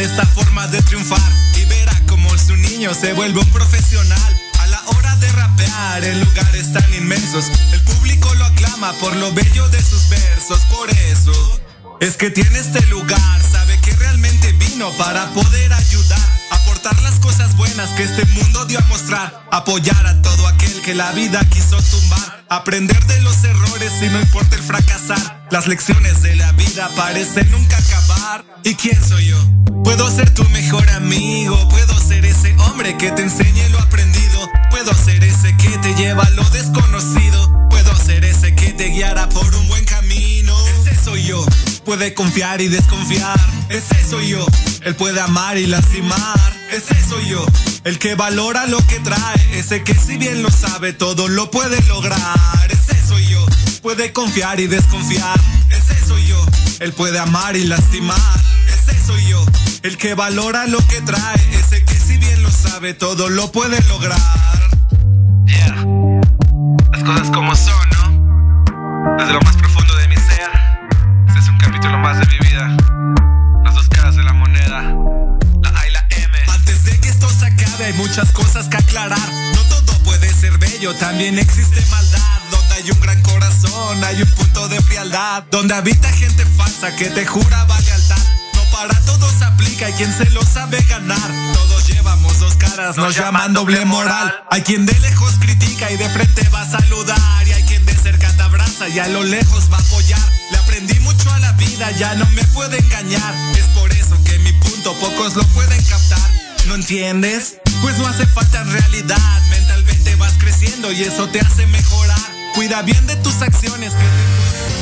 esta forma de triunfar y verá como su niño se vuelve un profesional. A la hora de rapear en lugares tan inmensos, el público lo aclama por lo bello de sus versos. Por eso es que tiene este lugar, sabe que realmente vino para poder ayudar, aportar las cosas buenas que este mundo dio a mostrar, apoyar a todo aquel que la vida quiso tumbar, aprender de los errores y no importa el fracasar. Las lecciones de la vida parecen nunca acabar. ¿Y quién soy yo? Puedo ser tu mejor amigo, puedo ser ese hombre que te enseñe lo aprendido, puedo ser ese que te lleva a lo desconocido, puedo ser ese que te guiará por un buen camino. Ese soy yo. Puede confiar y desconfiar, ese soy yo. Él puede amar y lastimar, ese soy yo. El que valora lo que trae, ese que si bien lo sabe todo lo puede lograr, ese soy yo. Puede confiar y desconfiar, ese. Él puede amar y lastimar, ese soy yo. El que valora lo que trae, ese que si bien lo sabe todo lo puede lograr. Yeah. Las cosas como son, ¿no? Desde lo más profundo de mi ser. Este es un capítulo más de mi vida. Las dos caras de la moneda. La A y la M. Antes de que esto se acabe, hay muchas cosas que aclarar. No todo puede ser bello, también existe maldad. Hay un gran corazón, hay un punto de frialdad. Donde habita gente falsa que te jura lealtad. No para todos aplica, hay quien se lo sabe ganar. Todos llevamos dos caras, nos llaman doble moral. Hay quien de lejos critica y de frente va a saludar. Y hay quien de cerca te abraza y a lo lejos va a apoyar. Le aprendí mucho a la vida, ya no me puede engañar. Es por eso que mi punto pocos lo pueden captar. ¿No entiendes? Pues no hace falta en realidad. Mentalmente vas creciendo y eso te hace mejorar. Cuida bien de tus acciones. que te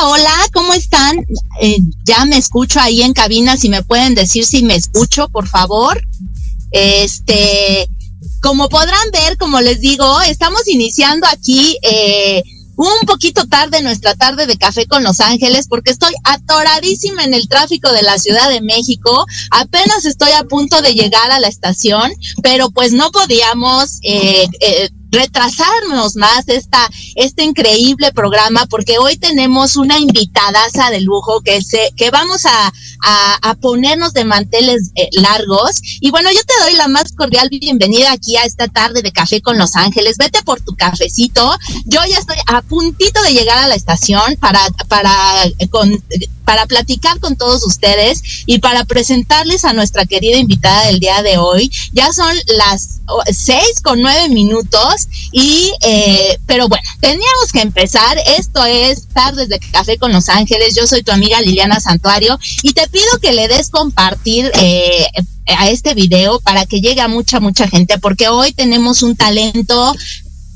Hola, ¿cómo están? Eh, ya me escucho ahí en cabina, si me pueden decir si me escucho, por favor. Este, como podrán ver, como les digo, estamos iniciando aquí eh, un poquito tarde nuestra tarde de café con Los Ángeles porque estoy atoradísima en el tráfico de la Ciudad de México. Apenas estoy a punto de llegar a la estación, pero pues no podíamos eh, eh, retrasarnos más esta, este increíble programa porque hoy tenemos una invitadaza de lujo que se, que vamos a, a, ponernos de manteles eh, largos. Y bueno, yo te doy la más cordial bienvenida aquí a esta tarde de café con Los Ángeles. Vete por tu cafecito. Yo ya estoy a puntito de llegar a la estación para, para, con, para platicar con todos ustedes y para presentarles a nuestra querida invitada del día de hoy. Ya son las seis con nueve minutos y, eh, pero bueno, teníamos que empezar. Esto es Tardes de Café con Los Ángeles. Yo soy tu amiga Liliana Santuario y te pido que le des compartir eh, a este video para que llegue a mucha, mucha gente, porque hoy tenemos un talento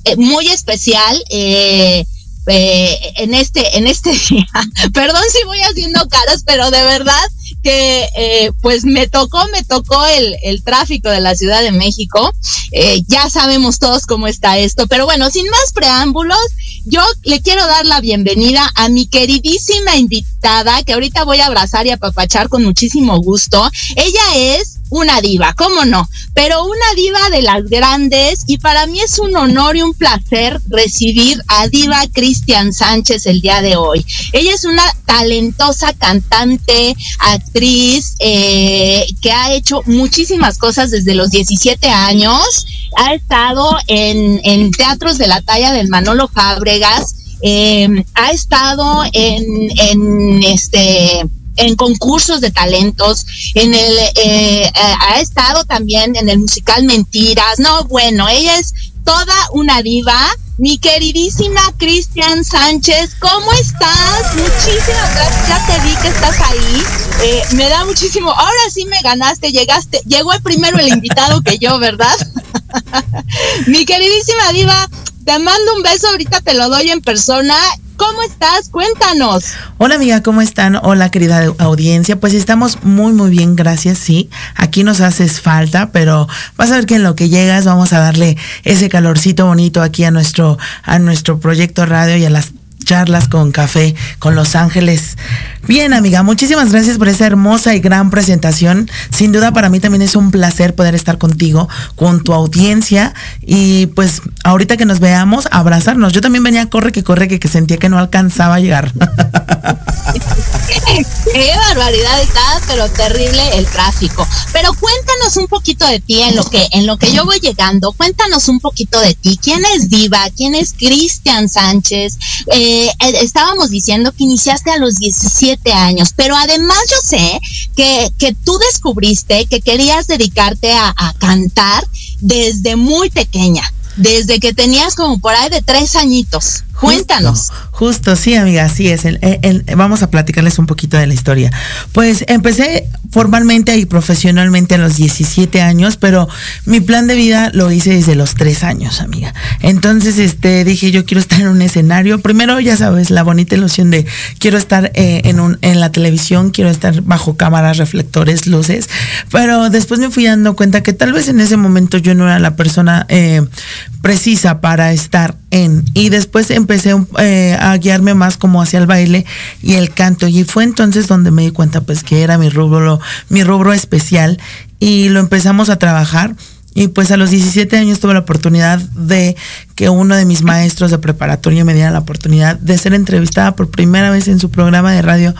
eh, muy especial. Eh, eh, en este en este día. Perdón si voy haciendo caras, pero de verdad que eh, pues me tocó, me tocó el, el, tráfico de la Ciudad de México. Eh, ya sabemos todos cómo está esto, pero bueno, sin más preámbulos, yo le quiero dar la bienvenida a mi queridísima invitada, que ahorita voy a abrazar y apapachar con muchísimo gusto. Ella es una diva, ¿cómo no? Pero una diva de las grandes y para mí es un honor y un placer recibir a Diva Cristian Sánchez el día de hoy. Ella es una talentosa cantante, actriz, eh, que ha hecho muchísimas cosas desde los 17 años. Ha estado en, en teatros de la talla del Manolo Fábregas. Eh, ha estado en, en este en concursos de talentos, en el, eh, eh, ha estado también en el musical Mentiras, no, bueno, ella es toda una diva. Mi queridísima Cristian Sánchez, ¿cómo estás? Muchísimas gracias, ya te vi que estás ahí. Eh, me da muchísimo, ahora sí me ganaste, llegaste, llegó el primero el invitado que yo, ¿verdad? Mi queridísima diva, te mando un beso, ahorita te lo doy en persona ¿Cómo estás? Cuéntanos. Hola amiga, ¿cómo están? Hola querida audiencia. Pues estamos muy muy bien, gracias. Sí, aquí nos haces falta, pero vas a ver que en lo que llegas vamos a darle ese calorcito bonito aquí a nuestro a nuestro proyecto radio y a las charlas con café con Los Ángeles. Bien, amiga, muchísimas gracias por esa hermosa y gran presentación. Sin duda para mí también es un placer poder estar contigo, con tu audiencia y pues ahorita que nos veamos, abrazarnos. Yo también venía corre que corre que, que sentía que no alcanzaba a llegar. Qué barbaridad está, pero terrible el tráfico. Pero cuéntanos un poquito de ti en lo que en lo que yo voy llegando. Cuéntanos un poquito de ti. ¿Quién es Diva? ¿Quién es Cristian Sánchez? Eh, eh, estábamos diciendo que iniciaste a los 17 años, pero además yo sé que, que tú descubriste que querías dedicarte a, a cantar desde muy pequeña desde que tenías como por ahí de tres añitos. Cuéntanos. Justo, sí, amiga, así es. vamos a platicarles un poquito de la historia. Pues empecé formalmente y profesionalmente a los 17 años, pero mi plan de vida lo hice desde los tres años, amiga. Entonces, este, dije, yo quiero estar en un escenario. Primero, ya sabes, la bonita ilusión de quiero estar eh, en, un, en la televisión, quiero estar bajo cámaras, reflectores, luces. Pero después me fui dando cuenta que tal vez en ese momento yo no era la persona eh, precisa para estar Y después empecé eh, a guiarme más como hacia el baile y el canto. Y fue entonces donde me di cuenta pues que era mi rubro, mi rubro especial y lo empezamos a trabajar. Y pues a los 17 años tuve la oportunidad de que uno de mis maestros de preparatoria me diera la oportunidad de ser entrevistada por primera vez en su programa de radio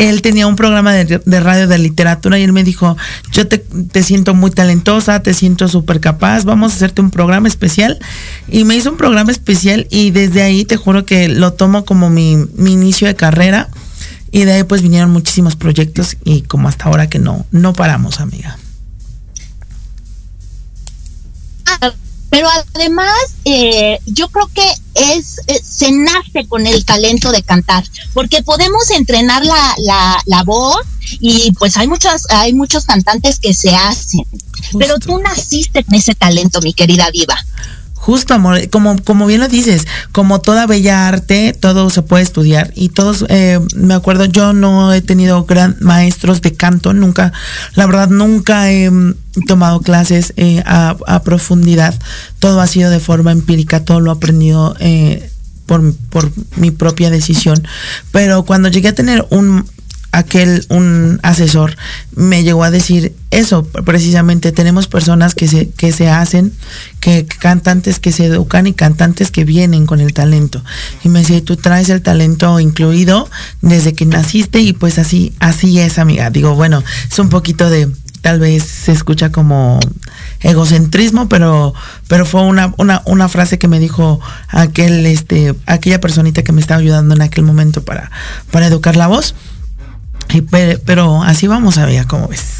él tenía un programa de, radio de literatura y él me dijo, yo te, siento muy talentosa, te siento súper capaz, vamos a hacerte un programa especial. Y me hizo un programa especial y desde ahí te juro que lo tomo como mi, mi inicio de carrera. Y de ahí pues vinieron muchísimos proyectos y como hasta ahora que no, no paramos, amiga. Pero además, eh, yo creo que es, eh, se nace con el talento de cantar, porque podemos entrenar la, la, la voz y pues hay muchas, hay muchos cantantes que se hacen. Pero tú naciste con ese talento, mi querida diva. Justo, amor, como, como bien lo dices, como toda bella arte, todo se puede estudiar. Y todos, eh, me acuerdo, yo no he tenido gran maestros de canto, nunca, la verdad, nunca he mm, tomado clases eh, a, profundidad. Todo ha sido de forma empírica, todo lo he aprendido eh, por, por mi propia decisión. Pero cuando llegué a tener un aquel un asesor me llegó a decir eso precisamente tenemos personas que se que se hacen que cantantes que se educan y cantantes que vienen con el talento. Y me decía tú traes el talento incluido desde que naciste y pues así así es amiga. Digo bueno es un poquito de tal vez se escucha como egocentrismo, pero, pero fue una, una, una frase que me dijo aquel, este, aquella personita que me estaba ayudando en aquel momento para, para educar la voz. Pero, así vamos a ver, ¿cómo ves?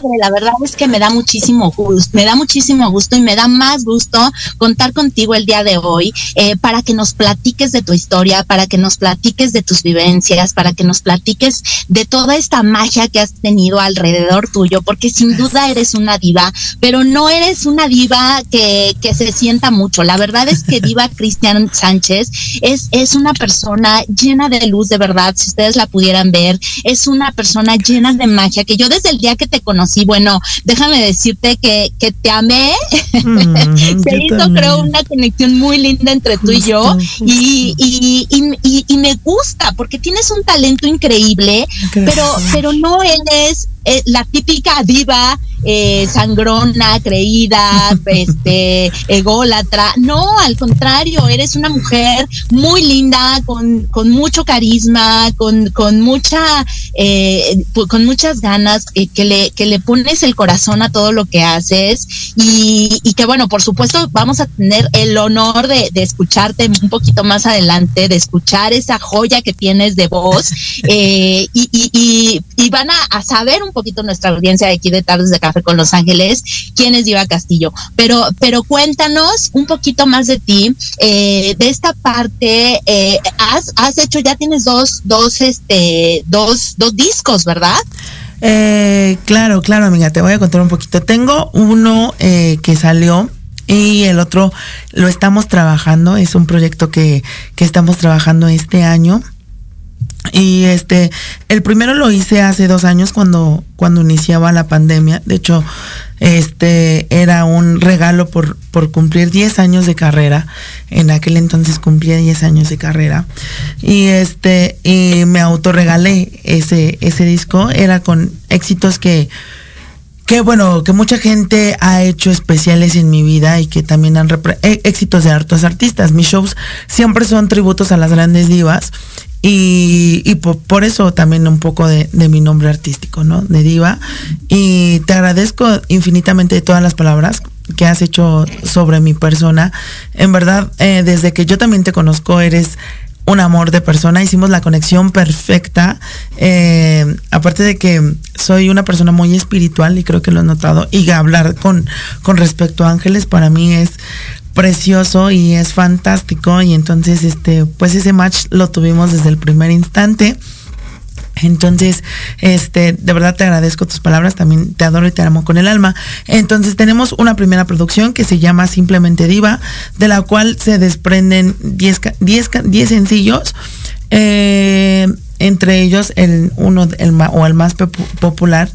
Padre, la verdad es que me da muchísimo gusto, me da muchísimo gusto y me da más gusto contar contigo el día de hoy eh, para que nos platiques de tu historia, para que nos platiques de tus vivencias, para que nos platiques de toda esta magia que has tenido alrededor tuyo, porque sin duda eres una diva, pero no eres una diva que, que se sienta mucho. La verdad es que diva Cristian Sánchez es, es una persona llena de luz, de verdad, si ustedes la pudieran ver, es una persona llena de magia que yo desde el día que te conocí, bueno, déjame decirte que, que te amé. Mm, Se hizo, creo, una conexión muy linda entre tú y yo. Y, y, y, y, me gusta porque tienes un talento increíble, pero, pero no eres eh, la típica diva eh, sangrona, creída, este, ególatra. No, al contrario, eres una mujer muy linda, con, con mucho carisma, con, con mucha, eh, con muchas ganas, que, le, que le pones el corazón a todo lo que haces y, y que bueno, por supuesto, vamos a tener el honor de, de escucharte un poquito más adelante, de escuchar esa joya que tienes de voz y, y, y, van a, a saber un poquito nuestra audiencia de aquí de Tardes de Café con Los Ángeles, quién es Diva Castillo. Pero, pero cuéntanos un poquito más de ti, eh, de esta parte, eh, has, has hecho, ya tienes dos, dos, este, dos, dos discos, ¿verdad? Eh, claro, claro, amiga, te voy a contar un poquito. Tengo uno eh, que salió y el otro lo estamos trabajando, es un proyecto que, que estamos trabajando este año. Y este, el primero lo hice hace dos años cuando, cuando iniciaba la pandemia. De hecho, este era un regalo por, por cumplir 10 años de carrera. En aquel entonces cumplía 10 años de carrera. Y este, y me autorregalé ese, ese disco. Era con éxitos que, que bueno, que mucha gente ha hecho especiales en mi vida y que también han eh, éxitos de hartos artistas. Mis shows siempre son tributos a las grandes divas y, y por, eso también un poco de, mi nombre artístico, ¿no? De diva. Y te agradezco infinitamente todas las palabras. que has hecho sobre mi persona. En verdad, eh, desde que yo también te conozco, eres un amor de persona, hicimos la conexión perfecta. Eh, aparte de que soy una persona muy espiritual y creo que lo he notado, y hablar con, con respecto a ángeles para mí es precioso y es fantástico. Y entonces, este, pues ese match lo tuvimos desde el primer instante. Entonces, este, de verdad te agradezco tus palabras, también te adoro y te amo con el alma. Entonces, tenemos una primera producción que se llama Simplemente Diva, de la cual se desprenden 10 sencillos. Eh, entre ellos el uno el, o el más popular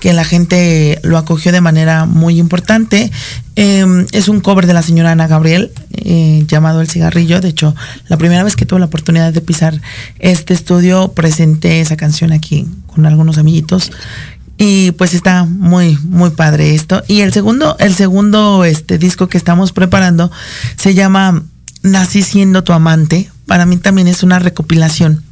que la gente lo acogió de manera muy importante. Em, es un cover de la señora Ana Gabriel eh, llamado El Cigarrillo. De hecho, la primera vez que tuve la oportunidad de pisar este estudio, presenté esa canción aquí con algunos amiguitos. Y pues está muy, muy padre esto. Y el segundo, el segundo este, disco que estamos preparando se llama Nací siendo tu amante. Para mí también es una recopilación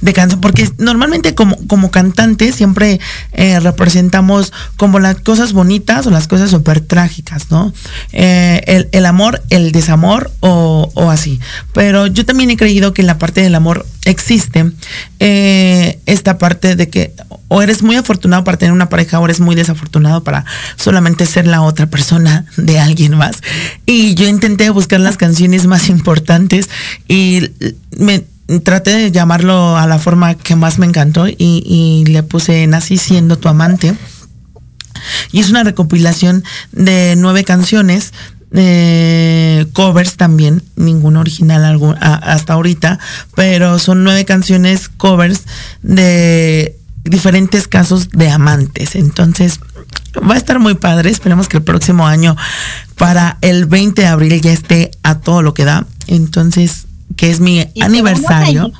de canción, porque normalmente como, como cantante siempre eh, representamos como las cosas bonitas o las cosas súper trágicas, ¿no? Eh, el, amor, el desamor o, así. Pero yo también he creído que en la parte del amor existe eh, esta parte de que o eres muy afortunado para tener una pareja o eres muy desafortunado para solamente ser la otra persona de alguien más. Y yo intenté buscar las canciones más importantes y me traté de llamarlo a la forma que más me encantó y, le puse Nací siendo tu amante. Y es una recopilación de nueve canciones, eh, covers también, ninguna original hasta ahorita, pero son nueve canciones covers de diferentes casos de amantes. Entonces, va a estar muy padre. Esperemos que el próximo año, para el 20 de abril, ya esté a todo lo que da. Entonces, que es mi aniversario.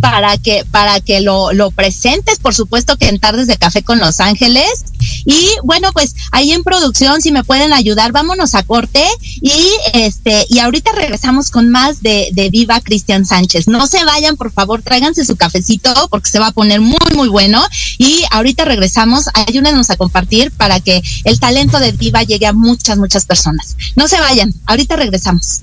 Para que, para que lo, lo presentes, por supuesto que en Tardes de Café con Los Ángeles. Y bueno, pues ahí en producción, si me pueden ayudar, vámonos a corte. Y este, y ahorita regresamos con más de, de Viva Cristian Sánchez. No se vayan, por favor, tráiganse su cafecito porque se va a poner muy, muy bueno. Y ahorita regresamos, ayúdenos a compartir para que el talento de Viva llegue a muchas, muchas personas. No se vayan, ahorita regresamos.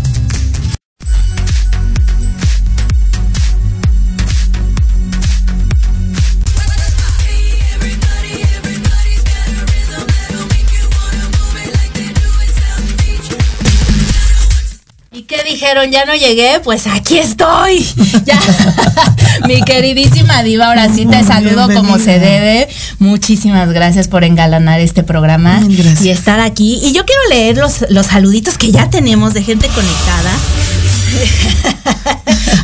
Dijeron? ¿Ya no llegué? Pues aquí estoy. Ya. Mi queridísima diva, ahora sí te saludo como se debe. Muchísimas gracias por engalanar este programa y estar aquí. Y yo quiero leer los, los saluditos que ya tenemos de gente conectada.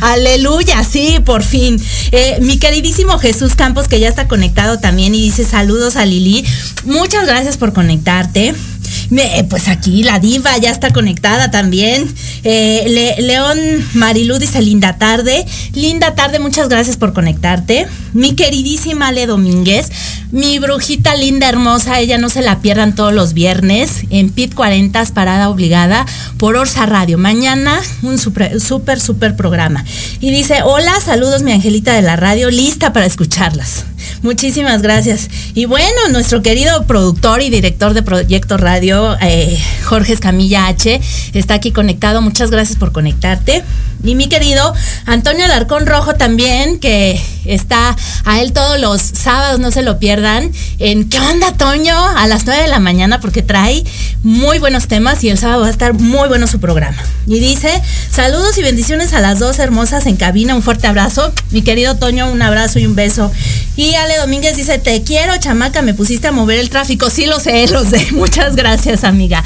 Aleluya, sí, por fin. Eh, mi queridísimo Jesús Campos, que ya está conectado también y dice saludos a Lili. Muchas gracias por conectarte pues aquí la diva ya está conectada también. Eh, León Marilú dice linda tarde. Linda tarde, muchas gracias por conectarte. Mi queridísima Ale Domínguez, mi brujita linda hermosa, ella no se la pierdan todos los viernes en PIT 40 parada obligada por Orsa Radio. Mañana un súper, súper, súper programa. Y dice, hola, saludos mi angelita de la radio, lista para escucharlas. Muchísimas gracias. Y bueno, nuestro querido productor y director de Proyecto Radio, eh, Jorge Escamilla H, está aquí conectado. Muchas gracias por conectarte. Y mi querido Antonio Alarcón Rojo también, que está a él todos los sábados, no se lo pierdan, en ¿Qué onda, Toño? A las 9 de la mañana, porque trae muy buenos temas y el sábado va a estar muy bueno su programa. Y dice, saludos y bendiciones a las dos hermosas en cabina, un fuerte abrazo. Mi querido Toño, un abrazo y un beso. Y Ale Domínguez dice, te quiero, chamaca, me pusiste a mover el tráfico. Sí, lo sé, lo sé. Muchas gracias, amiga.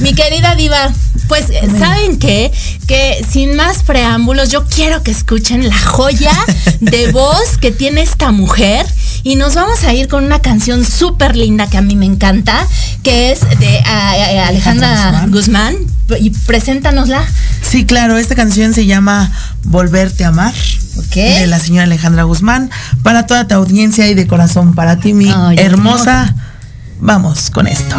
Mi querida diva, pues, ¿saben qué? Que sin más preámbulos, yo quiero que escuchen la joya de voz que tiene esta mujer y nos vamos a ir con una canción súper linda que a mí me encanta, que es de Alejandra Guzmán. Y preséntanosla. Sí, claro, esta canción se llama Volverte a amar. De la señora Alejandra Guzmán. Para toda tu audiencia y de corazón para ti, mi hermosa. Vamos con esto.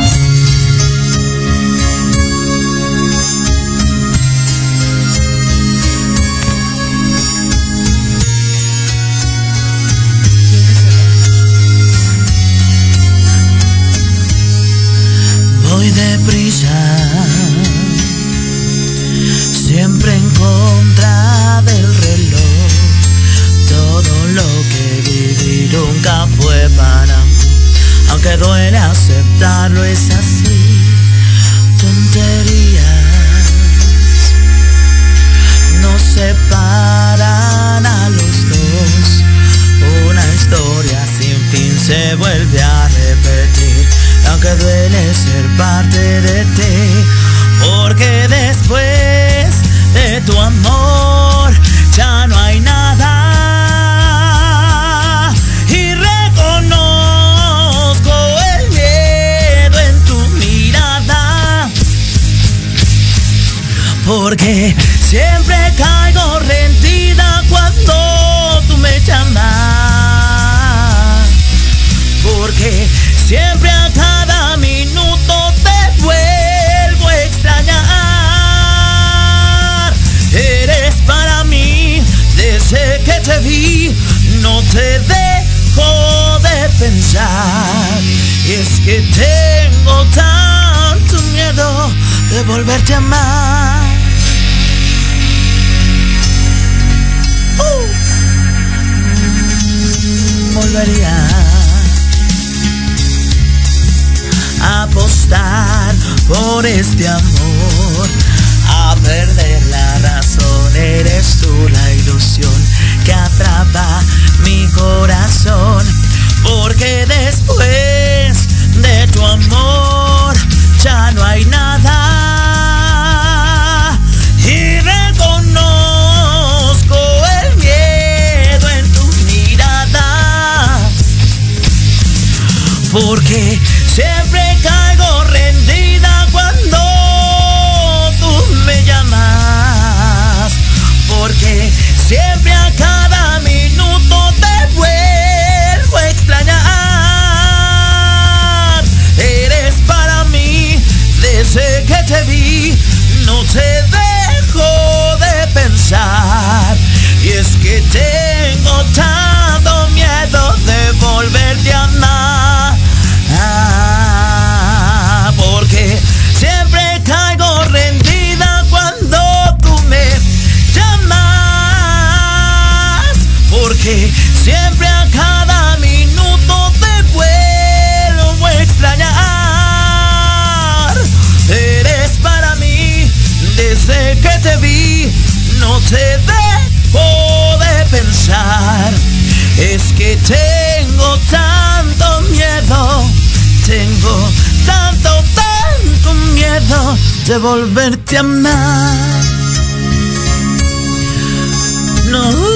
No te dejo de pensar. Y es que tengo tanto miedo de volverte a amar. Uh. volvería a apostar por este amor, a perder la razón, eres tú la ilusión Porque después de tu amor ya no hay nada. De volverte a amar. No.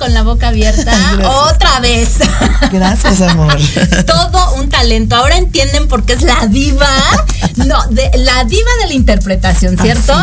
Con la boca abierta otra vez. Gracias, amor. Todo un talento. Ahora entienden por qué es la diva. No, de, la diva de la interpretación, ¿cierto?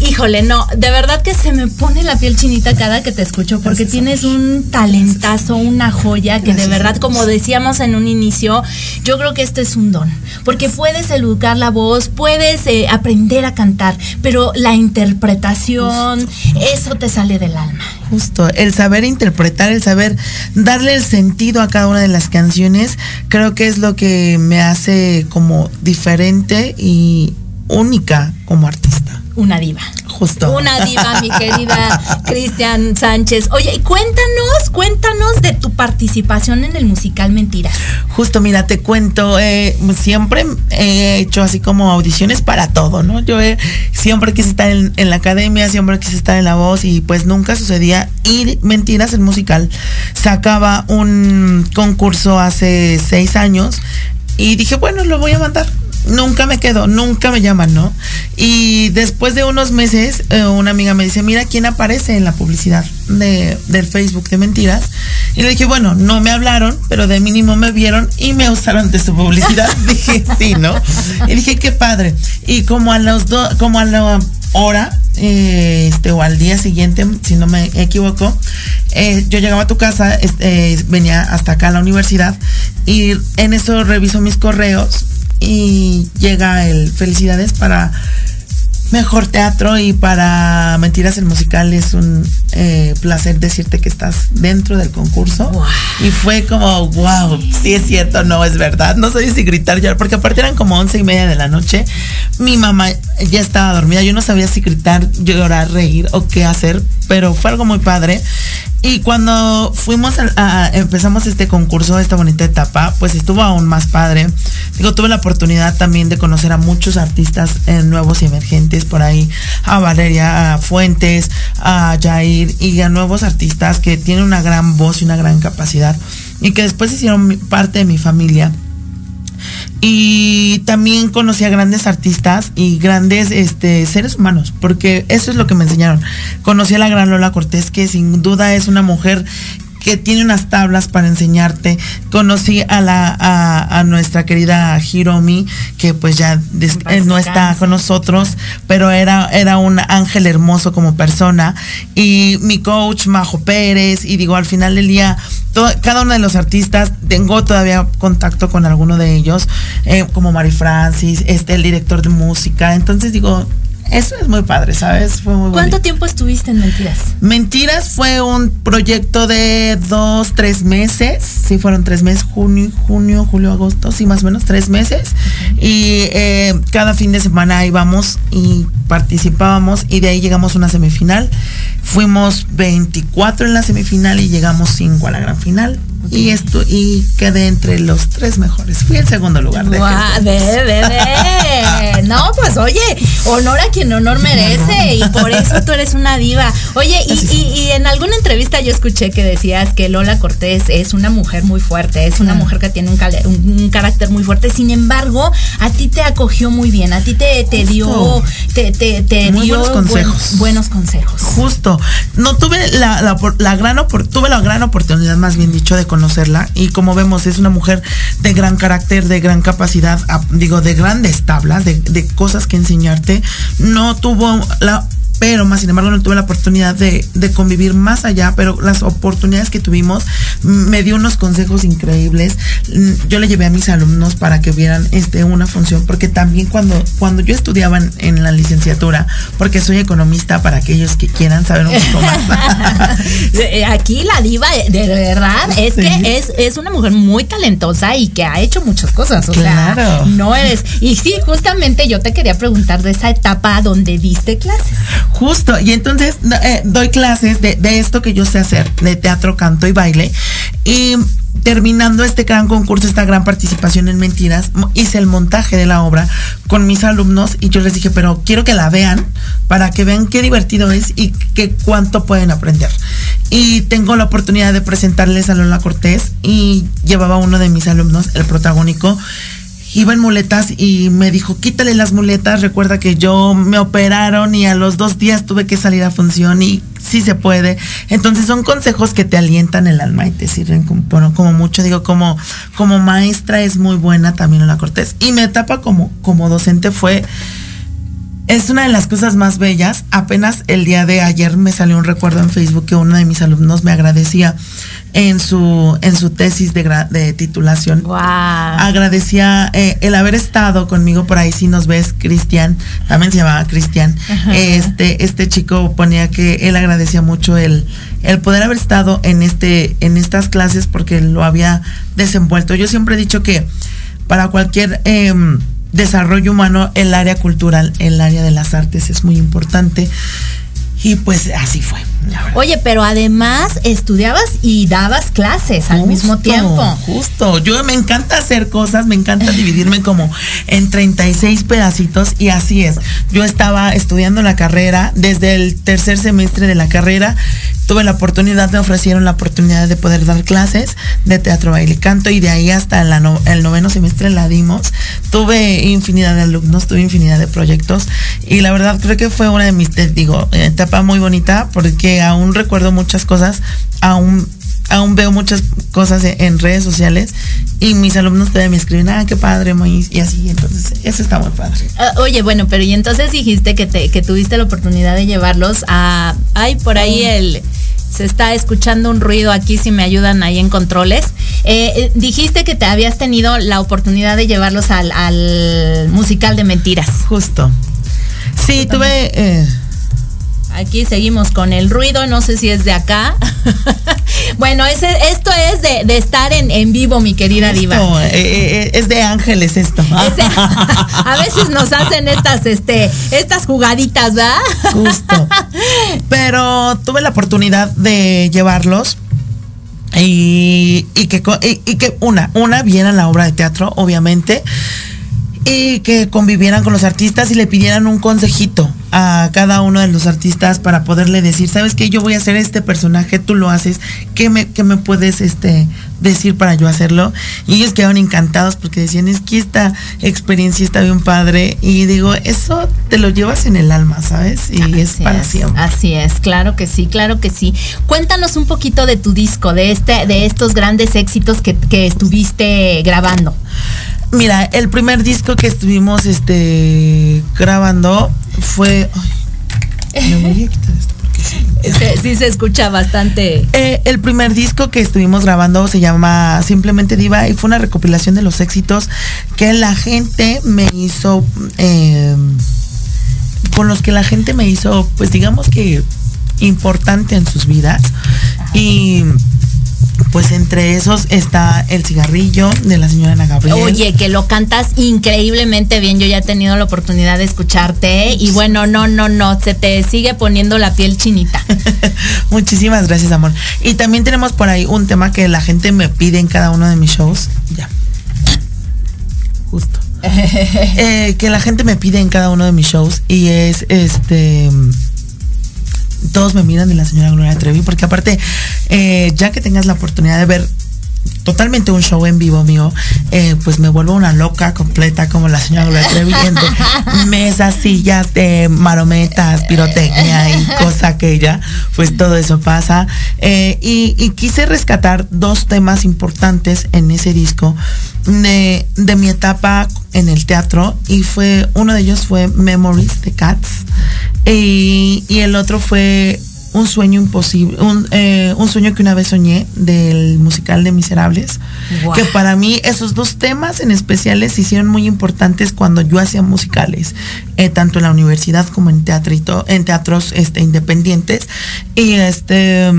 Híjole, no, de verdad que se me pone la piel chinita cada que te escucho porque tienes un talentazo, una joya que de verdad, como decíamos en un inicio, yo creo que este es un don. Porque puedes educar la voz, puedes eh, aprender a cantar, pero la interpretación, eso te sale del alma. Justo, el saber interpretar, el saber darle el sentido a cada una de las canciones, creo que es lo que me hace como diferente y única como artista. Una diva. Justo. Una diva, mi querida Cristian Sánchez. Oye, cuéntanos, cuéntanos de tu participación en el musical Mentiras. Justo, mira, te cuento, eh, siempre he hecho así como audiciones para todo, ¿no? Yo siempre quise estar en, en, la academia, siempre quise estar en la voz y pues nunca sucedía. Y Mentiras, el musical, sacaba un concurso hace seis años y dije, bueno, lo voy a mandar nunca me quedo, nunca me llaman, ¿no? Y después de unos meses, eh, una amiga me dice, mira quién aparece en la publicidad de, del Facebook de mentiras. Y le dije, bueno, no me hablaron, pero de mínimo me vieron y me usaron de su publicidad. dije, sí, ¿no? Y dije, qué padre. Y como a los dos, como a la hora, eh, este, o al día siguiente, si no me equivoco, eh, yo llegaba a tu casa, venía hasta acá a la universidad y en eso reviso mis correos y llega el felicidades para mejor teatro y para Mentiras el musical es un eh, placer decirte que estás dentro del concurso. Y fue como wow sí es cierto no es verdad. No sé si gritar llorar porque aparte eran como once y media de la noche. Mi mamá ya estaba dormida. Yo no sabía si gritar llorar reír o qué hacer pero fue algo muy padre. Y cuando fuimos a, empezamos este concurso, esta bonita etapa, pues estuvo aún más padre. Digo, tuve la oportunidad también de conocer a muchos artistas eh, nuevos y emergentes por ahí, a Valeria, Fuentes, a Jair y a nuevos artistas que tienen una gran voz y una gran capacidad y que después hicieron parte de mi familia y también conocí a grandes artistas y grandes este, seres humanos, porque eso es lo que me enseñaron. Conocí a la gran Lola Cortés, que sin duda es una mujer que tiene unas tablas para enseñarte. Conocí a la a, nuestra querida Hiromi, que pues ya eh, no está con nosotros, pero era, era un ángel hermoso como persona. Y mi coach Majo Pérez, y digo, al final del día, cada uno de los artistas, tengo todavía contacto con alguno de ellos, eh, como Mari Francis, este, el director de música. Entonces digo, eso es muy padre, ¿sabes? Fue muy ¿Cuánto tiempo estuviste en Mentiras? Mentiras fue un proyecto de dos, tres meses. Sí, fueron tres meses, junio, junio, julio, agosto, sí, más o menos tres meses. Y eh, cada fin de semana íbamos y participábamos y de ahí llegamos a una semifinal. Fuimos 24 en la semifinal y llegamos 5 a la gran final y esto y quedé entre los tres mejores. Fui el segundo lugar de No, pues oye, honor a quien honor merece y por eso tú eres una diva. Oye, y, en alguna entrevista yo escuché que decías que Lola Cortés es una mujer muy fuerte, es una ah. mujer que tiene un, un, carácter muy fuerte. Sin embargo, a ti te acogió muy bien, a ti te, te dio, te, te, dio buenos consejos. buenos consejos. Justo. No tuve la, la, gran tuve la gran oportunidad, más bien dicho, de conocerla y como vemos es una mujer de gran carácter, de gran capacidad, digo, de grandes tablas, de, de cosas que enseñarte. No tuvo la pero más sin embargo no tuve la oportunidad de, convivir más allá, pero las oportunidades que tuvimos me dio unos consejos increíbles. Mm, yo le llevé a mis alumnos para que vieran este una función, porque también cuando, cuando yo estudiaba en, la licenciatura, porque soy economista para aquellos que quieran saber un poco más. Eh, aquí la diva, de verdad, es que es, es una mujer muy talentosa y que ha hecho muchas cosas. O sea, no eres. Y sí, justamente yo te quería preguntar de esa etapa donde diste clases. Justo, y entonces eh, doy clases de, esto que yo sé hacer, de teatro, canto y baile. Y terminando este gran concurso, esta gran participación en Mentiras, hice el montaje de la obra con mis alumnos y yo les dije, pero quiero que la vean para que vean qué divertido es y qué cuánto pueden aprender. Y tengo la oportunidad de presentarles a Lola Cortés y llevaba uno de mis alumnos, el protagónico iba en muletas y me dijo, quítale las muletas, recuerda que yo me operaron y a los dos días tuve que salir a función y sí se puede. Entonces son consejos que te alientan el alma y te sirven como, como mucho. Digo, como, como maestra es muy buena también la Cortés. Y mi etapa como, como docente fue es una de las cosas más bellas. Apenas el día de ayer me salió un recuerdo en Facebook que uno de mis alumnos me agradecía en su, en su tesis de, de titulación. Wow. Agradecía eh, el haber estado conmigo por ahí, si nos ves, Cristian, también se llamaba Cristian. Este, este chico ponía que él agradecía mucho el, el poder haber estado en, este, en estas clases porque lo había desenvuelto. Yo siempre he dicho que para cualquier... Em, desarrollo humano, el área cultural, el área de las artes es muy importante. Y pues así fue. Oye, pero además estudiabas y dabas clases al mismo tiempo. Justo, yo me encanta hacer cosas, me encanta dividirme como en 36 pedacitos y así es. Yo estaba estudiando la carrera desde el tercer semestre de la carrera tuve la oportunidad, me ofrecieron la oportunidad de poder dar clases de teatro, baile y canto y de ahí hasta el noveno semestre la dimos. Tuve infinidad de alumnos, tuve infinidad de proyectos y la verdad creo que fue una de mis, digo, etapa muy bonita porque aún recuerdo muchas cosas, aún aún veo muchas cosas en redes sociales y mis alumnos todavía me escriben, ah, qué padre, Mois, y así, entonces eso está muy padre. Ah, oye, bueno, pero y entonces dijiste que, te, que tuviste la oportunidad de llevarlos a, ay, por ahí oh. el se está escuchando un ruido aquí, si me ayudan ahí en controles. Eh, eh, dijiste que te habías tenido la oportunidad de llevarlos al, musical de mentiras. Justo. Sí, tuve... Eh, Aquí seguimos con el ruido, no sé si es de acá. bueno, ese, esto es de, estar en, vivo, mi querida Diva. Eh, eh, eh, es de ángeles esto. a veces nos hacen estas, este, estas jugaditas, ¿verdad? Justo. Pero tuve la oportunidad de llevarlos. Y, que, y, y que una, una viera la obra de teatro, obviamente y que convivieran con los artistas y le pidieran un consejito a cada uno de los artistas para poderle decir, ¿sabes qué? Yo voy a hacer este personaje, tú lo haces, ¿qué me, qué me puedes este, decir para yo hacerlo? Y ellos quedaron encantados porque decían, es que esta experiencia está bien padre y digo, eso te lo llevas en el alma, ¿sabes? Y es para siempre. Así es, claro que sí, claro que sí. Cuéntanos un poquito de tu disco, de, este, de estos grandes éxitos que, que estuviste grabando. Mira, el primer disco que estuvimos este grabando fue. Ay, me voy a quitar esto porque sí. sí se escucha bastante. Eh, el primer disco que estuvimos grabando se llama Simplemente Diva y fue una recopilación de los éxitos que la gente me hizo. Em, con los que la gente me hizo, pues digamos que importante en sus vidas. Y pues entre esos está El cigarrillo de la señora Ana Gabriel. Oye, que lo cantas increíblemente bien. Yo ya he tenido la oportunidad de escucharte y bueno, no, no, no, se te sigue poniendo la piel chinita. Muchísimas gracias, amor. Y también tenemos por ahí un tema que la gente me pide en cada uno de mis shows. Ya. Justo. Eh, que la gente me pide en cada uno de mis shows y es este todos me miran de la señora Gloria Trevi, porque aparte, eh, ya que tengas la oportunidad de ver totalmente un show en vivo mío, eh, pues me vuelvo una loca completa como la señora Gloria Trevi, mesas, sillas, de marometas, pirotecnia y cosa aquella, pues todo eso pasa. Eh, y, quise rescatar dos temas importantes en ese disco de, de mi etapa en el teatro y fue, uno de ellos fue Memories de Cats y, y el otro fue un sueño imposible, eh, un, sueño que una vez soñé del musical de Miserables, que para mí esos dos temas en especiales se hicieron muy importantes cuando yo hacía musicales, eh, tanto en la universidad como en teatrito, en teatros este, independientes. Y este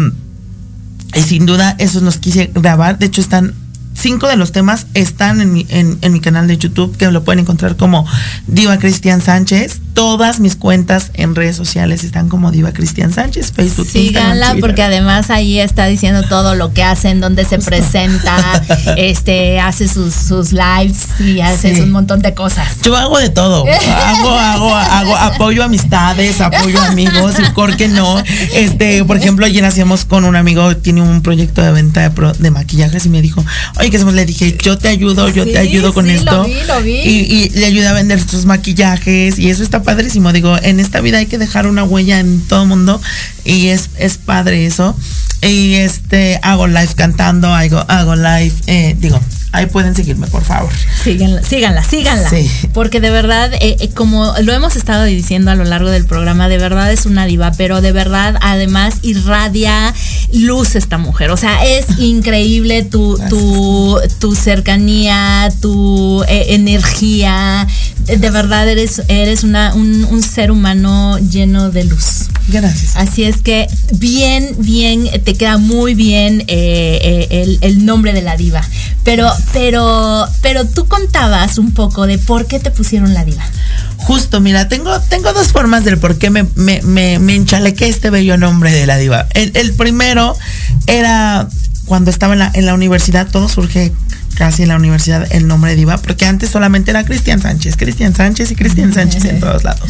y sin duda esos los quise grabar, de hecho están cinco de los temas están en mi, en, mi canal de YouTube, que lo pueden encontrar como Diva Cristian Sánchez. Todas mis cuentas en redes sociales están como Diva Cristian Sánchez, Facebook. Síganla porque además ahí está diciendo todo lo que hace, en dónde se presenta, este, hace sus, sus lives y hace un montón de cosas. Yo hago de todo. hago, hago, hago, apoyo amistades, apoyo amigos, y por qué no. Este, por ejemplo, ayer hacíamos con un amigo, tiene un proyecto de venta de, de maquillajes y me dijo, oye, que le dije, yo te ayudo, yo te ayudo con esto. Y, le ayuda a vender sus maquillajes y eso está padrísimo. Digo, en esta vida hay que dejar una huella en todo el mundo y es, es padre eso. Y este, hago live cantando, hago, hago live, eh, digo, Ahí pueden seguirme, por favor. Síganla, síganla, síganla. Sí. Porque de verdad, eh, eh, como lo hemos estado diciendo a lo largo del programa, de verdad es una diva, pero de verdad además irradia luz esta mujer. O sea, es increíble tu, tu, tu cercanía, tu eh, energía. De verdad eres, eres una, un, ser humano lleno de luz. Gracias. Así es que bien, bien, te queda muy bien el, el nombre de la diva. Pero pero, pero tú contabas un poco de por qué te pusieron la diva. Justo, mira, tengo, tengo dos formas del por qué me, me, me, enchalequé este bello nombre de la diva. El, primero era cuando estaba en la, en la universidad, todo surge casi en la universidad el nombre de diva, porque antes solamente era Cristian Sánchez, Cristian Sánchez y Cristian Sánchez en todos lados.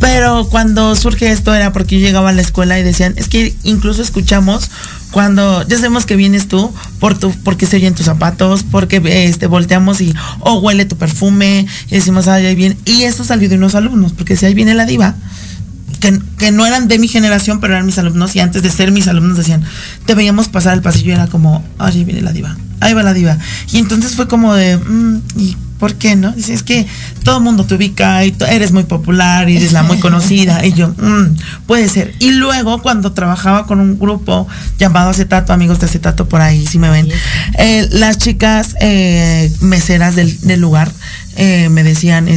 Pero cuando surge esto era porque yo llegaba a la escuela y decían, es que incluso escuchamos cuando ya sabemos que vienes tú por tu, porque se oyen tus zapatos, porque este volteamos y oh huele tu perfume, y decimos, ay, ahí viene. Y eso salió de unos alumnos, porque si ahí viene la diva, que, que, no eran de mi generación, pero eran mis alumnos, y antes de ser mis alumnos decían, te veíamos pasar el pasillo y era como, ay, ahí viene la diva, ahí va la diva. Y entonces fue como de, mm, ¿y ¿por qué no? Dice, es que todo el mundo te ubica y eres muy popular y eres la muy conocida. Y yo, mm, puede ser. Y luego cuando trabajaba con un grupo llamado Acetato, amigos de Acetato por ahí, si me ven, eh, las chicas eh, meseras del, lugar eh, me decían,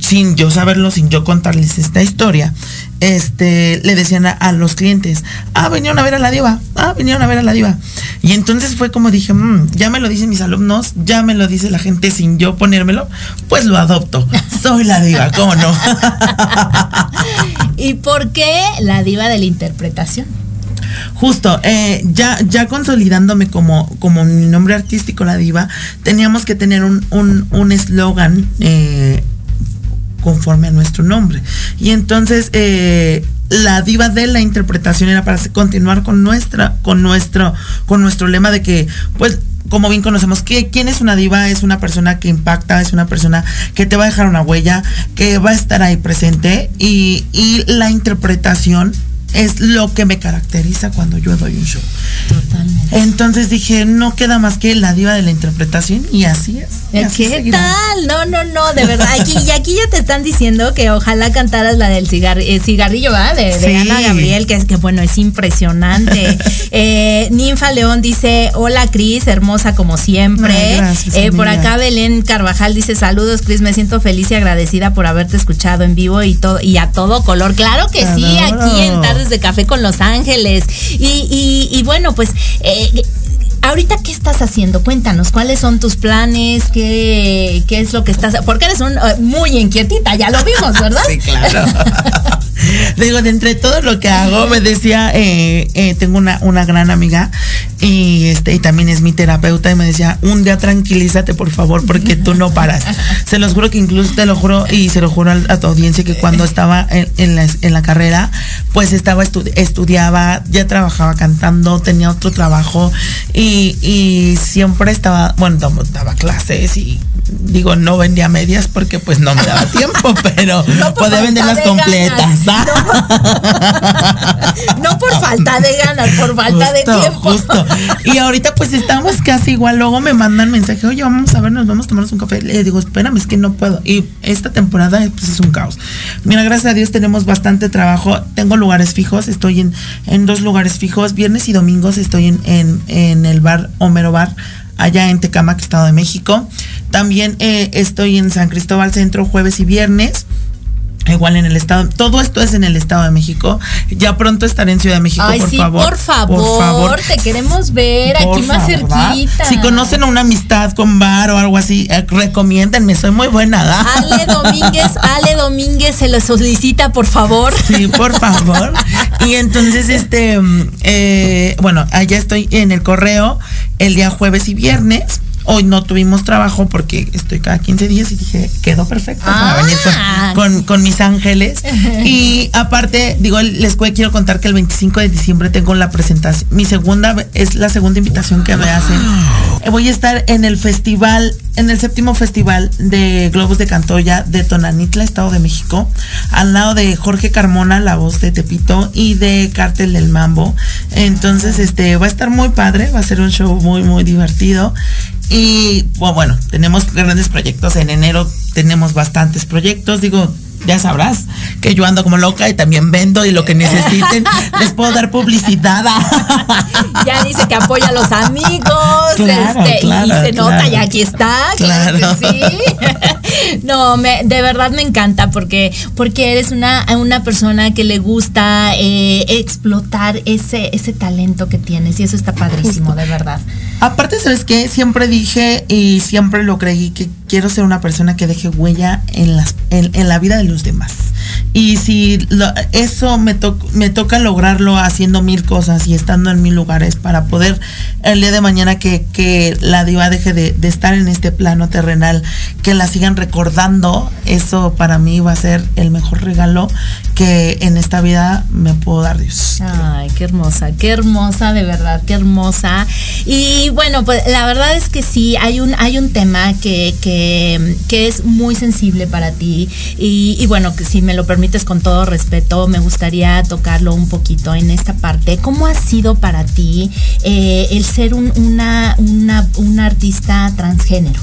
sin yo saberlo, sin yo contarles esta historia, este, le decían a, los clientes, ah, vinieron a ver a la diva, ah, vinieron a ver a la diva. Y entonces fue como dije, mm, ya me lo dicen mis alumnos, ya me lo dice la gente sin yo ponérmelo, pues lo adopto. Soy la diva, ¿cómo no? ¿Y por qué la diva de la interpretación? Justo, eh, ya, ya consolidándome como, como mi nombre artístico, la diva, teníamos que tener un eslogan un, eh, conforme a nuestro nombre. Y entonces eh, la diva de la interpretación era para continuar con nuestra, con nuestro, con nuestro lema de que, pues, como bien conocemos, que quién es una diva, es una persona que impacta, es una persona que te va a dejar una huella, que va a estar ahí presente y, y la interpretación es lo que me caracteriza cuando yo doy un show. Totalmente. Entonces dije, no queda más que la diva de la interpretación y así es. ¿Qué tal? No, no, no, de verdad. Aquí, y aquí ya te están diciendo que ojalá cantaras la del eh, cigarrillo, ¿verdad? De, Ana Gabriel, que es que bueno, es impresionante. eh, Ninfa León dice, hola Cris, hermosa como siempre. eh, por acá Belén Carvajal dice, saludos Cris, me siento feliz y agradecida por haberte escuchado en vivo y todo y a todo color. Claro que sí, aquí en tarde de Café con Los Ángeles. Y, bueno, pues... Eh, ahorita, ¿qué estás haciendo? Cuéntanos, ¿cuáles son tus planes? ¿Qué, es lo que estás...? Porque eres un, eh, muy inquietita, ya lo vimos, ¿verdad? sí, claro. Digo, de entre todo lo que hago, me decía, eh, eh, tengo una, una gran amiga y este y también es mi terapeuta y me decía, un día tranquilízate por favor porque tú no paras. Se los juro que incluso te lo juro y se lo juro a, tu audiencia que cuando estaba en, la, en la, carrera, pues estaba estudiaba, ya trabajaba cantando, tenía otro trabajo y, y siempre estaba, bueno, daba clases y digo, no vendía medias porque pues no me daba tiempo, pero podía venderlas completas. No, por falta de ganas, por falta de tiempo. Justo. Y ahorita pues estamos casi igual, luego me mandan mensaje, oye, vamos a vernos, vamos a tomarnos un café. Le digo, espérame, es que no puedo. Y esta temporada pues es un caos. Mira, gracias a Dios tenemos bastante trabajo, tengo lugares fijos, estoy en, en dos lugares fijos, viernes y domingos estoy en, en, en el bar Homero Bar allá en Tecamac, Estado de México. También eh, estoy en San Cristóbal Centro jueves y viernes. Igual en el estado, todo esto es en el estado de México. Ya pronto estaré en Ciudad de México, por sí, favor. Por favor, te queremos ver aquí más cerquita. Si conocen una amistad con bar o algo así, eh, recomiéndenme, soy muy buena. Ale Domínguez, Ale Domínguez se lo solicita, por favor. Sí, por favor. y entonces, este, mm, eh, bueno, allá estoy en el correo el día jueves y viernes Hoy no tuvimos trabajo porque estoy cada 15 días y dije, quedó perfecto para venir ah. con, mis ángeles. y aparte, digo, les quiero contar que el 25 de diciembre tengo la presentación. Mi segunda, es la segunda invitación que me hacen. Voy a estar en el festival, en el séptimo festival de Globos de Cantoya de Tonanitla, Estado de México, al lado de Jorge Carmona, la voz de Tepito, y de Cártel del Mambo. Entonces, este, va a estar muy padre, va a ser un show muy, muy divertido. Y bueno, tenemos grandes proyectos. En enero tenemos bastantes proyectos. Digo, ya sabrás que yo ando como loca y también vendo y lo que necesiten les puedo dar publicidad. ya dice que apoya a los amigos este, y se nota y aquí está, claro, sí. no, me, de verdad me encanta porque, porque eres una, una persona que le gusta eh, explotar ese, ese talento que tienes y eso está padrísimo, de verdad. Aparte, ¿sabes qué? Siempre dije y siempre lo creí que quiero ser una persona que deje huella en, en, la vida de los demás. Y si eso me, me toca lograrlo haciendo mil cosas y estando en mil lugares para poder el día de mañana que, la diva deje de, estar en este plano terrenal, que la sigan recordando, eso para mí va a ser el mejor regalo que en esta vida me puedo dar Dios. Ay, qué hermosa, qué hermosa, de verdad, qué hermosa. Y bueno, pues la verdad es que sí, hay un, hay un tema que, que, que es muy sensible para ti. Y, y, bueno, que si me lo permites con todo respeto, me gustaría tocarlo un poquito en esta parte. ¿Cómo ha sido para ti eh, el ser un, una, una, una artista transgénero?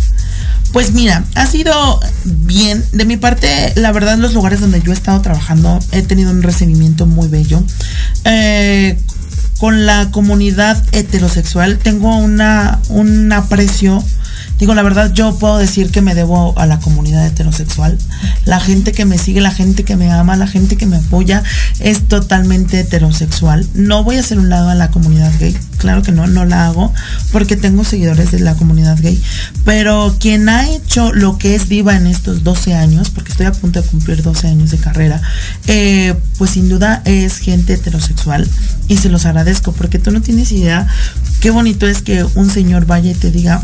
Pues mira, ha sido bien. De mi parte, la verdad, los lugares donde yo he estado trabajando he tenido un recibimiento muy bello. Eh, con la comunidad heterosexual tengo una, un aprecio Digo, la verdad, yo puedo decir que me debo a la comunidad heterosexual. La gente que me sigue, la gente que me ama, la gente que me apoya es totalmente heterosexual. No voy a hacer un lado a la comunidad gay. Claro que no, no la hago porque tengo seguidores de la comunidad gay. Pero quien ha hecho lo que es viva en estos 12 años, porque estoy a punto de cumplir 12 años de carrera, eh, pues sin duda es gente heterosexual y se los agradezco porque tú no tienes idea qué bonito es que un señor vaya y te diga,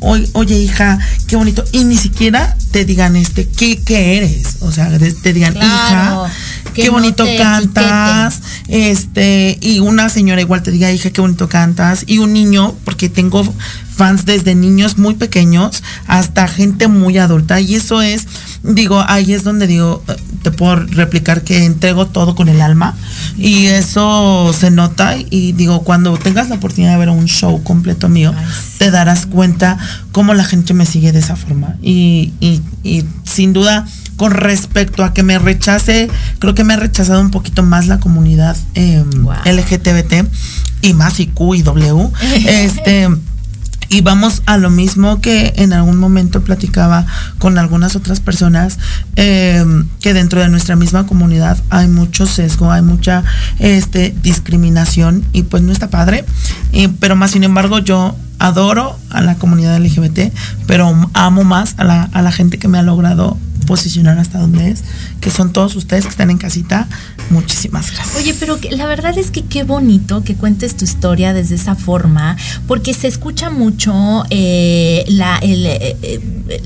oye hija, qué bonito. Y ni siquiera te digan este, ¿qué, qué eres? O sea, te digan, hija, qué bonito cantas. Este, y una señora igual te diga, hija, qué bonito cantas. Y un niño, porque tengo fans desde niños muy pequeños hasta gente muy adulta. Y eso es, digo, ahí es donde digo, te puedo replicar que entrego todo con el alma. Y eso se nota. Y digo, cuando tengas la oportunidad de ver un show completo mío, te darás cuenta cómo la gente me sigue de esa forma. Y, y, y sin duda, con respecto a que me rechace, creo que me ha rechazado un poquito más la comunidad eh, LGTBT y más y Q y W. este y vamos a lo mismo que en algún momento platicaba con algunas otras personas, em, que dentro de nuestra misma comunidad hay mucho sesgo, hay mucha este, discriminación y pues no está padre. pero más sin embargo yo adoro a la comunidad LGBT, pero amo más a la, a la gente que me ha logrado posicionar hasta donde es, que son todos ustedes que están en casita. Muchísimas gracias. Oye, pero la verdad es que qué bonito que cuentes tu historia desde esa forma, porque se escucha mucho eh, la, el, eh,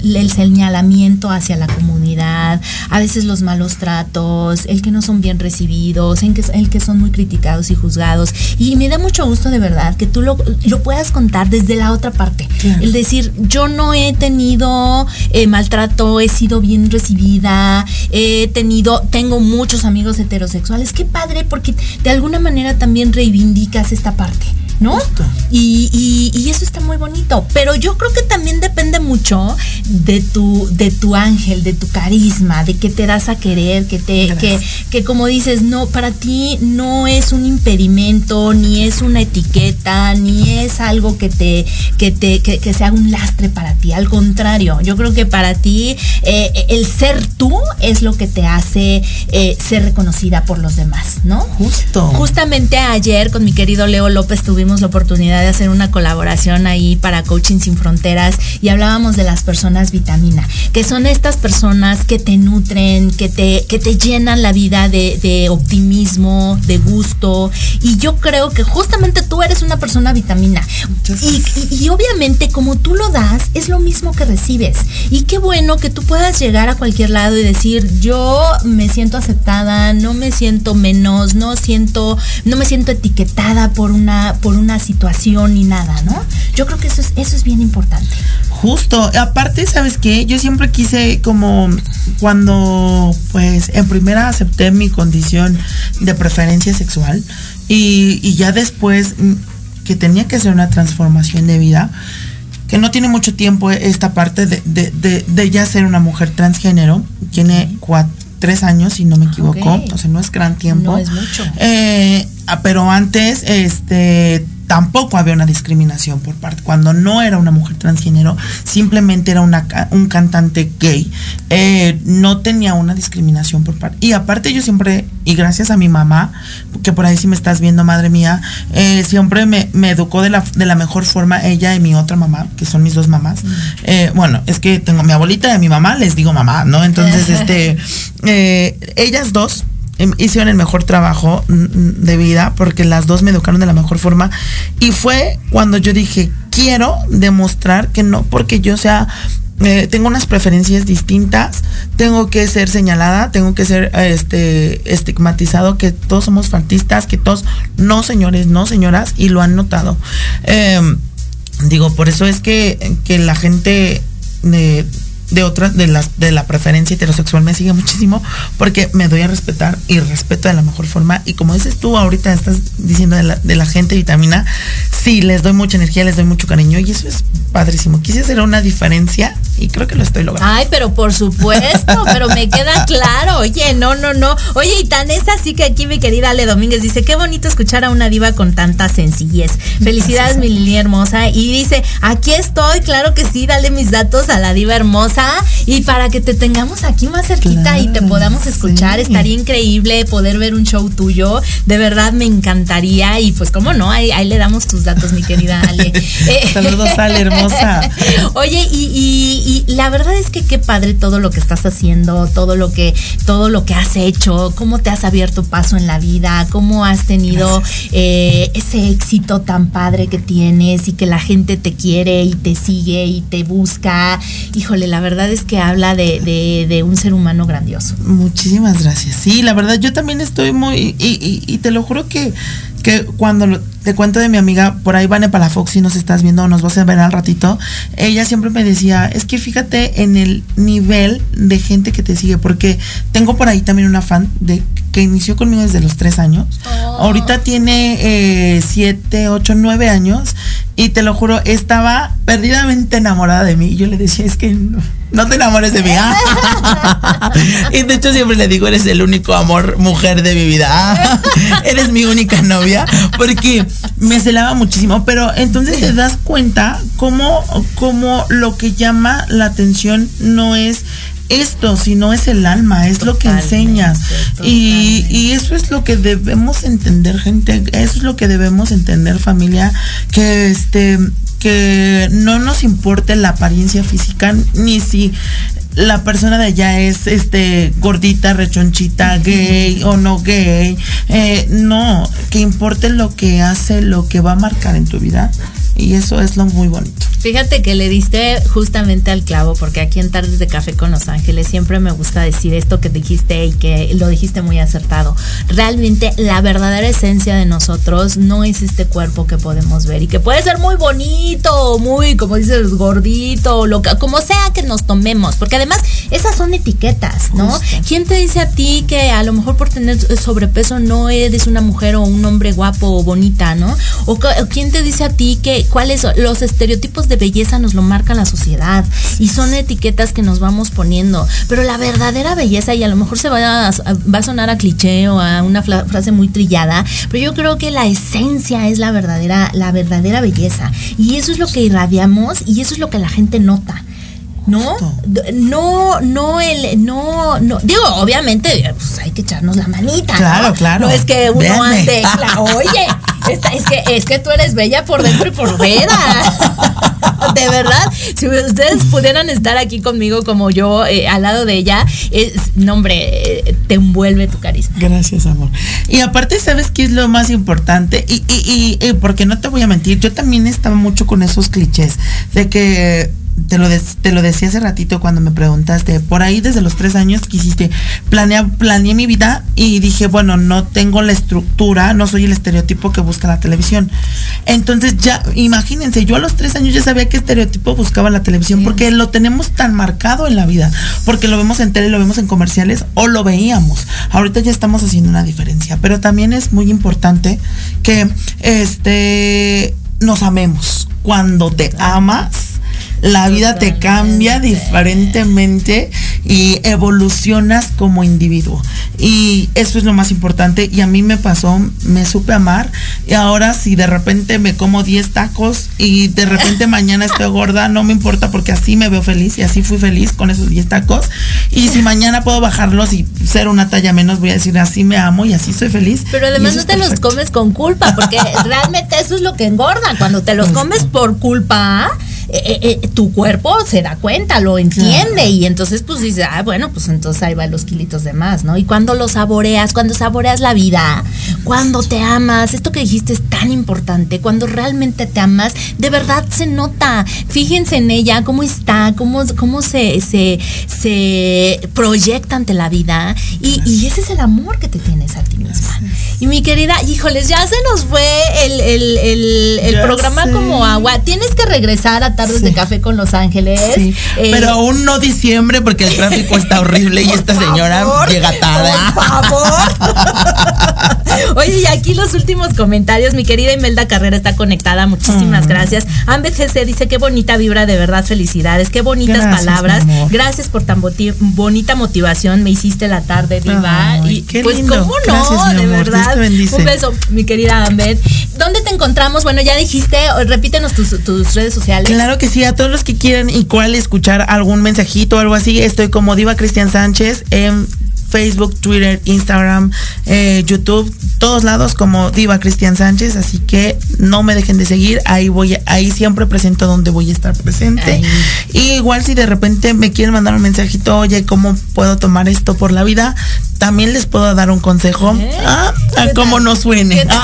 el, señalamiento hacia la comunidad, a veces los malos tratos, el que no son bien recibidos, el que, el que son muy criticados y juzgados. Y me da mucho gusto de verdad que tú lo, lo puedas contar desde la otra parte. El decir, yo no he tenido eh, maltrato, he sido bien recibida, he tenido, tengo muchos amigos heterosexuales. Qué padre, porque de alguna manera también reivindicas esta parte. ¿No? Y, y, eso está muy bonito. Pero yo creo que también depende mucho de tu, de tu ángel, de tu carisma, de que te das a querer, que te, que, que como dices, no, para ti no es un impedimento, ni es una etiqueta, ni es algo que te, que te, que, sea un lastre para ti. Al contrario, yo creo que para ti eh, el ser tú es lo que te hace eh, ser reconocida por los demás, ¿no? Justo. Justamente ayer con mi querido Leo López tuvimos la oportunidad de hacer una colaboración ahí para Coaching Sin Fronteras y hablábamos de las personas vitamina, que son estas personas que te nutren, que te, que te llenan la vida de, optimismo, de gusto. Y yo creo que justamente tú eres una persona vitamina. Y, y, obviamente como tú lo das, es lo mismo que recibes. Y qué bueno que tú puedas llegar a cualquier lado y decir, yo me siento aceptada, no me siento menos, no siento, no me siento etiquetada por una, por una situación ni nada, ¿no? Yo creo que eso es, eso es bien importante. Justo, aparte, ¿sabes qué? Yo siempre quise como cuando pues en primera acepté mi condición de preferencia sexual y, ya después que tenía que hacer una transformación de vida, que no tiene mucho tiempo esta parte de, ya ser una mujer transgénero, tiene tres años si no me equivoco, o sea, no es gran tiempo. No es mucho. Eh, pero antes, este tampoco había una discriminación por parte. Cuando no era una mujer transgénero, simplemente era una, un cantante gay, eh, no tenía una discriminación por parte. Y aparte yo siempre, y gracias a mi mamá, que por ahí si me estás viendo, madre mía, eh, siempre me, educó de la, de la mejor forma ella y mi otra mamá, que son mis dos mamás. Eh, bueno, es que tengo mi abuelita y a mi mamá, les digo mamá, ¿no? Entonces, este, ellas dos hicieron el mejor trabajo mm, mm, de vida porque las dos me educaron de la mejor forma. Y fue cuando yo dije, quiero demostrar que no porque yo sea eh, tengo unas preferencias distintas, tengo que ser señalada, tengo que ser este estigmatizado, que todos somos fantistas, que todos, no señores, no señoras, y lo han notado. Em, digo, por eso es que, que la gente de de otras, de las, de la preferencia heterosexual me sigue muchísimo porque me doy a respetar y respeto de la mejor forma. Y como dices tú ahorita estás diciendo de la, de la gente vitamina, sí, les doy mucha energía, les doy mucho cariño y eso es padrísimo. Quise hacer una diferencia y creo que lo estoy logrando. Ay, pero por supuesto, pero me queda claro. Oye, no, no, no. Oye, y tan es así que aquí mi querida Ale Domínguez dice, qué bonito escuchar a una diva con tanta sencillez. Felicidades, mi Lili hermosa. Y dice, aquí estoy, claro que sí, dale mis datos a la diva hermosa y para que te tengamos aquí más cerquita y te podamos escuchar, estaría increíble poder ver un show tuyo. De verdad me encantaría y pues cómo no, ahí, le damos tus datos, mi querida Ale. Saludos, Ale, hermosa. Oye, y, la verdad es que qué padre todo lo que estás haciendo, todo lo que, todo lo que has hecho, cómo te has abierto paso en la vida, cómo has tenido eh, ese éxito tan padre que tienes y que la gente te quiere y te sigue y te busca. Híjole, la verdad verdad es que habla de, un ser humano grandioso. Muchísimas gracias. Sí, la verdad yo también estoy muy, y, te lo juro que, que cuando te cuento de mi amiga, por ahí Vane Palafox, si nos estás viendo, nos vas a ver al ratito, ella siempre me decía, es que fíjate en el nivel de gente que te sigue, porque tengo por ahí también una fan de que inició conmigo desde los tres años. Oh. Ahorita tiene eh, siete, ocho, nueve años y te lo juro, estaba perdidamente enamorada de mí. Y yo le decía, es que no, te enamores de mí. y de hecho siempre le digo, eres el único amor mujer de mi vida. eres mi única novia. Porque me celaba muchísimo. Pero entonces te das cuenta cómo, cómo lo que llama la atención no es esto, si no es el alma, es lo que enseñas. Y, y, eso es lo que debemos entender, gente, eso es lo que debemos entender, familia, que este que no nos importe la apariencia física, ni si la persona de allá es este gordita, rechonchita, gay o no gay. Eh, no, que importe lo que hace, lo que va a marcar en tu vida. Y eso es lo muy bonito. Fíjate que le diste justamente al clavo, porque aquí en Tardes de Café con Los Ángeles siempre me gusta decir esto que dijiste y que lo dijiste muy acertado. Realmente la verdadera esencia de nosotros no es este cuerpo que podemos ver y que puede ser muy bonito, muy, como dices, gordito, lo que, como sea que nos tomemos, porque además esas son etiquetas, ¿no? ¿Quién te dice a ti que a lo mejor por tener sobrepeso no eres una mujer o un hombre guapo o bonita, ¿no? O, quién te dice a ti que cuáles los estereotipos de belleza nos lo marca la sociedad y son etiquetas que nos vamos poniendo, pero la verdadera belleza y a lo mejor se va a, va a sonar a cliché o a una frase muy trillada, pero yo creo que la esencia es la verdadera la verdadera belleza y eso es lo que irradiamos y eso es lo que la gente nota. ¿No? No, no, el, no, no, digo, obviamente, pues hay que echarnos la manita. Claro, claro. No es que uno ande, oye, es que, es que tú eres bella por dentro y por fuera. de verdad, si ustedes pudieran estar aquí conmigo como yo, eh, al lado de ella, es, no, hombre, eh, te envuelve tu carisma. Gracias, amor. Y aparte, ¿sabes qué es lo más importante? Y, y, y porque no te voy a mentir, yo también estaba mucho con esos clichés de que te lo, te lo decía hace ratito cuando me preguntaste, por ahí desde los tres años quisiste, planear, planeé mi vida y dije, bueno, no tengo la estructura, no soy el estereotipo que busca la televisión. Entonces ya, imagínense, yo a los tres años ya sabía qué estereotipo buscaba la televisión, porque lo tenemos tan marcado en la vida, porque lo vemos en tele, lo vemos en comerciales o lo veíamos. Ahorita ya estamos haciendo una diferencia, pero también es muy importante que este nos amemos. Cuando te amas, la vida te cambia diferentemente y evolucionas como individuo. Y eso es lo más importante. Y a mí me pasó, me supe amar. Y ahora si de repente me como 10 tacos y de repente mañana estoy gorda, no me importa porque así me veo feliz y así fui feliz con esos 10 tacos. Y si mañana puedo bajarlos y ser una talla menos, voy a decir así me amo y así soy feliz. Pero además no te los comes con culpa, porque realmente eso es lo que engorda. Cuando te los comes por culpa, eh, eh, tu cuerpo se da cuenta, lo entiende y entonces pues dice, ah, bueno, pues entonces ahí va los kilitos de más, ¿no? Y cuando lo saboreas, cuando saboreas la vida, cuando te amas, esto que dijiste es tan importante, cuando realmente te amas, de verdad se nota. Fíjense en ella, cómo está, cómo, cómo se, se, se proyecta ante la vida y, y, ese es el amor que te tienes a ti misma. Y mi querida, híjoles, ya se nos fue el, el, el, programa como agua. Tienes que regresar a tardes de café con Los Ángeles. Sí, eh, pero aún no diciembre porque el tráfico está horrible y esta señora llega tarde. Por favor. Oye, y aquí los últimos comentarios. Mi querida Imelda Carrera está conectada. Muchísimas mm. gracias. Ambet GC dice qué bonita vibra, de verdad, felicidades. Qué bonitas palabras. Gracias por tan bonita motivación. Me hiciste la tarde, viva. y pues, ¿cómo no? de verdad. Un beso, mi querida Ambet. ¿Dónde te encontramos? Bueno, ya dijiste, repítenos tus, tus redes sociales. Claro que sí, a todos los que quieran igual escuchar algún mensajito o algo así, estoy como Diva Cristian Sánchez en Facebook, Twitter, Instagram, eh, YouTube, todos lados como Diva Cristian Sánchez, así que no me dejen de seguir, ahí voy, ahí siempre presento donde voy a estar presente. Y igual si de repente me quieren mandar un mensajito, oye, ¿cómo puedo tomar esto por la vida? También les puedo dar un consejo ¿Eh? ah, a cómo no suene.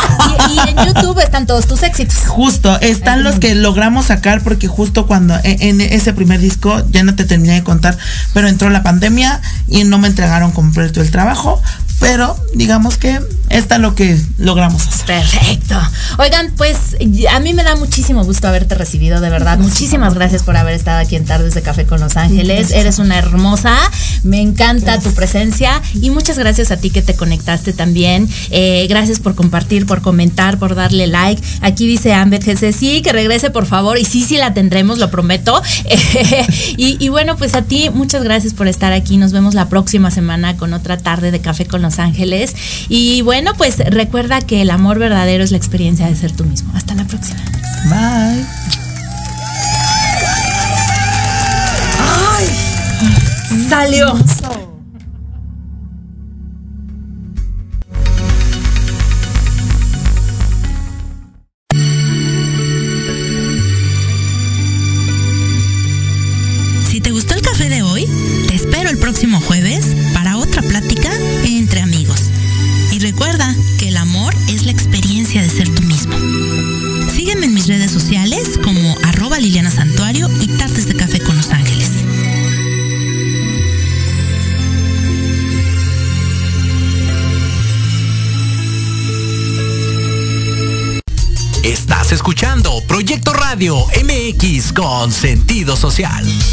Y, en YouTube están todos tus éxitos. Justo, están los que logramos sacar porque justo cuando e, en, ese primer disco, ya no te terminé de contar, pero entró la pandemia y no me entregaron completo el trabajo, pero digamos que está lo que logramos hacer. Perfecto. Oigan, pues a mí me da muchísimo gusto haberte recibido, de verdad. Muchísimas gracias por haber estado aquí en Tardes de Café con Los Ángeles. Eres una hermosa, me encanta tu presencia y muchas gracias a ti que te conectaste también. Eh, gracias por compartir, por comentar, por darle like. Aquí dice Ambet GC, sí, que regrese por favor y sí, sí la tendremos, lo prometo. y, y bueno, pues a ti muchas gracias por estar aquí. Nos vemos la próxima semana con otra tarde de Café con Los Ángeles. Y bueno, pues recuerda que el amor verdadero es la experiencia de ser tú mismo. Hasta la próxima. Bye. ¡Ay! Salió. Con sentido social.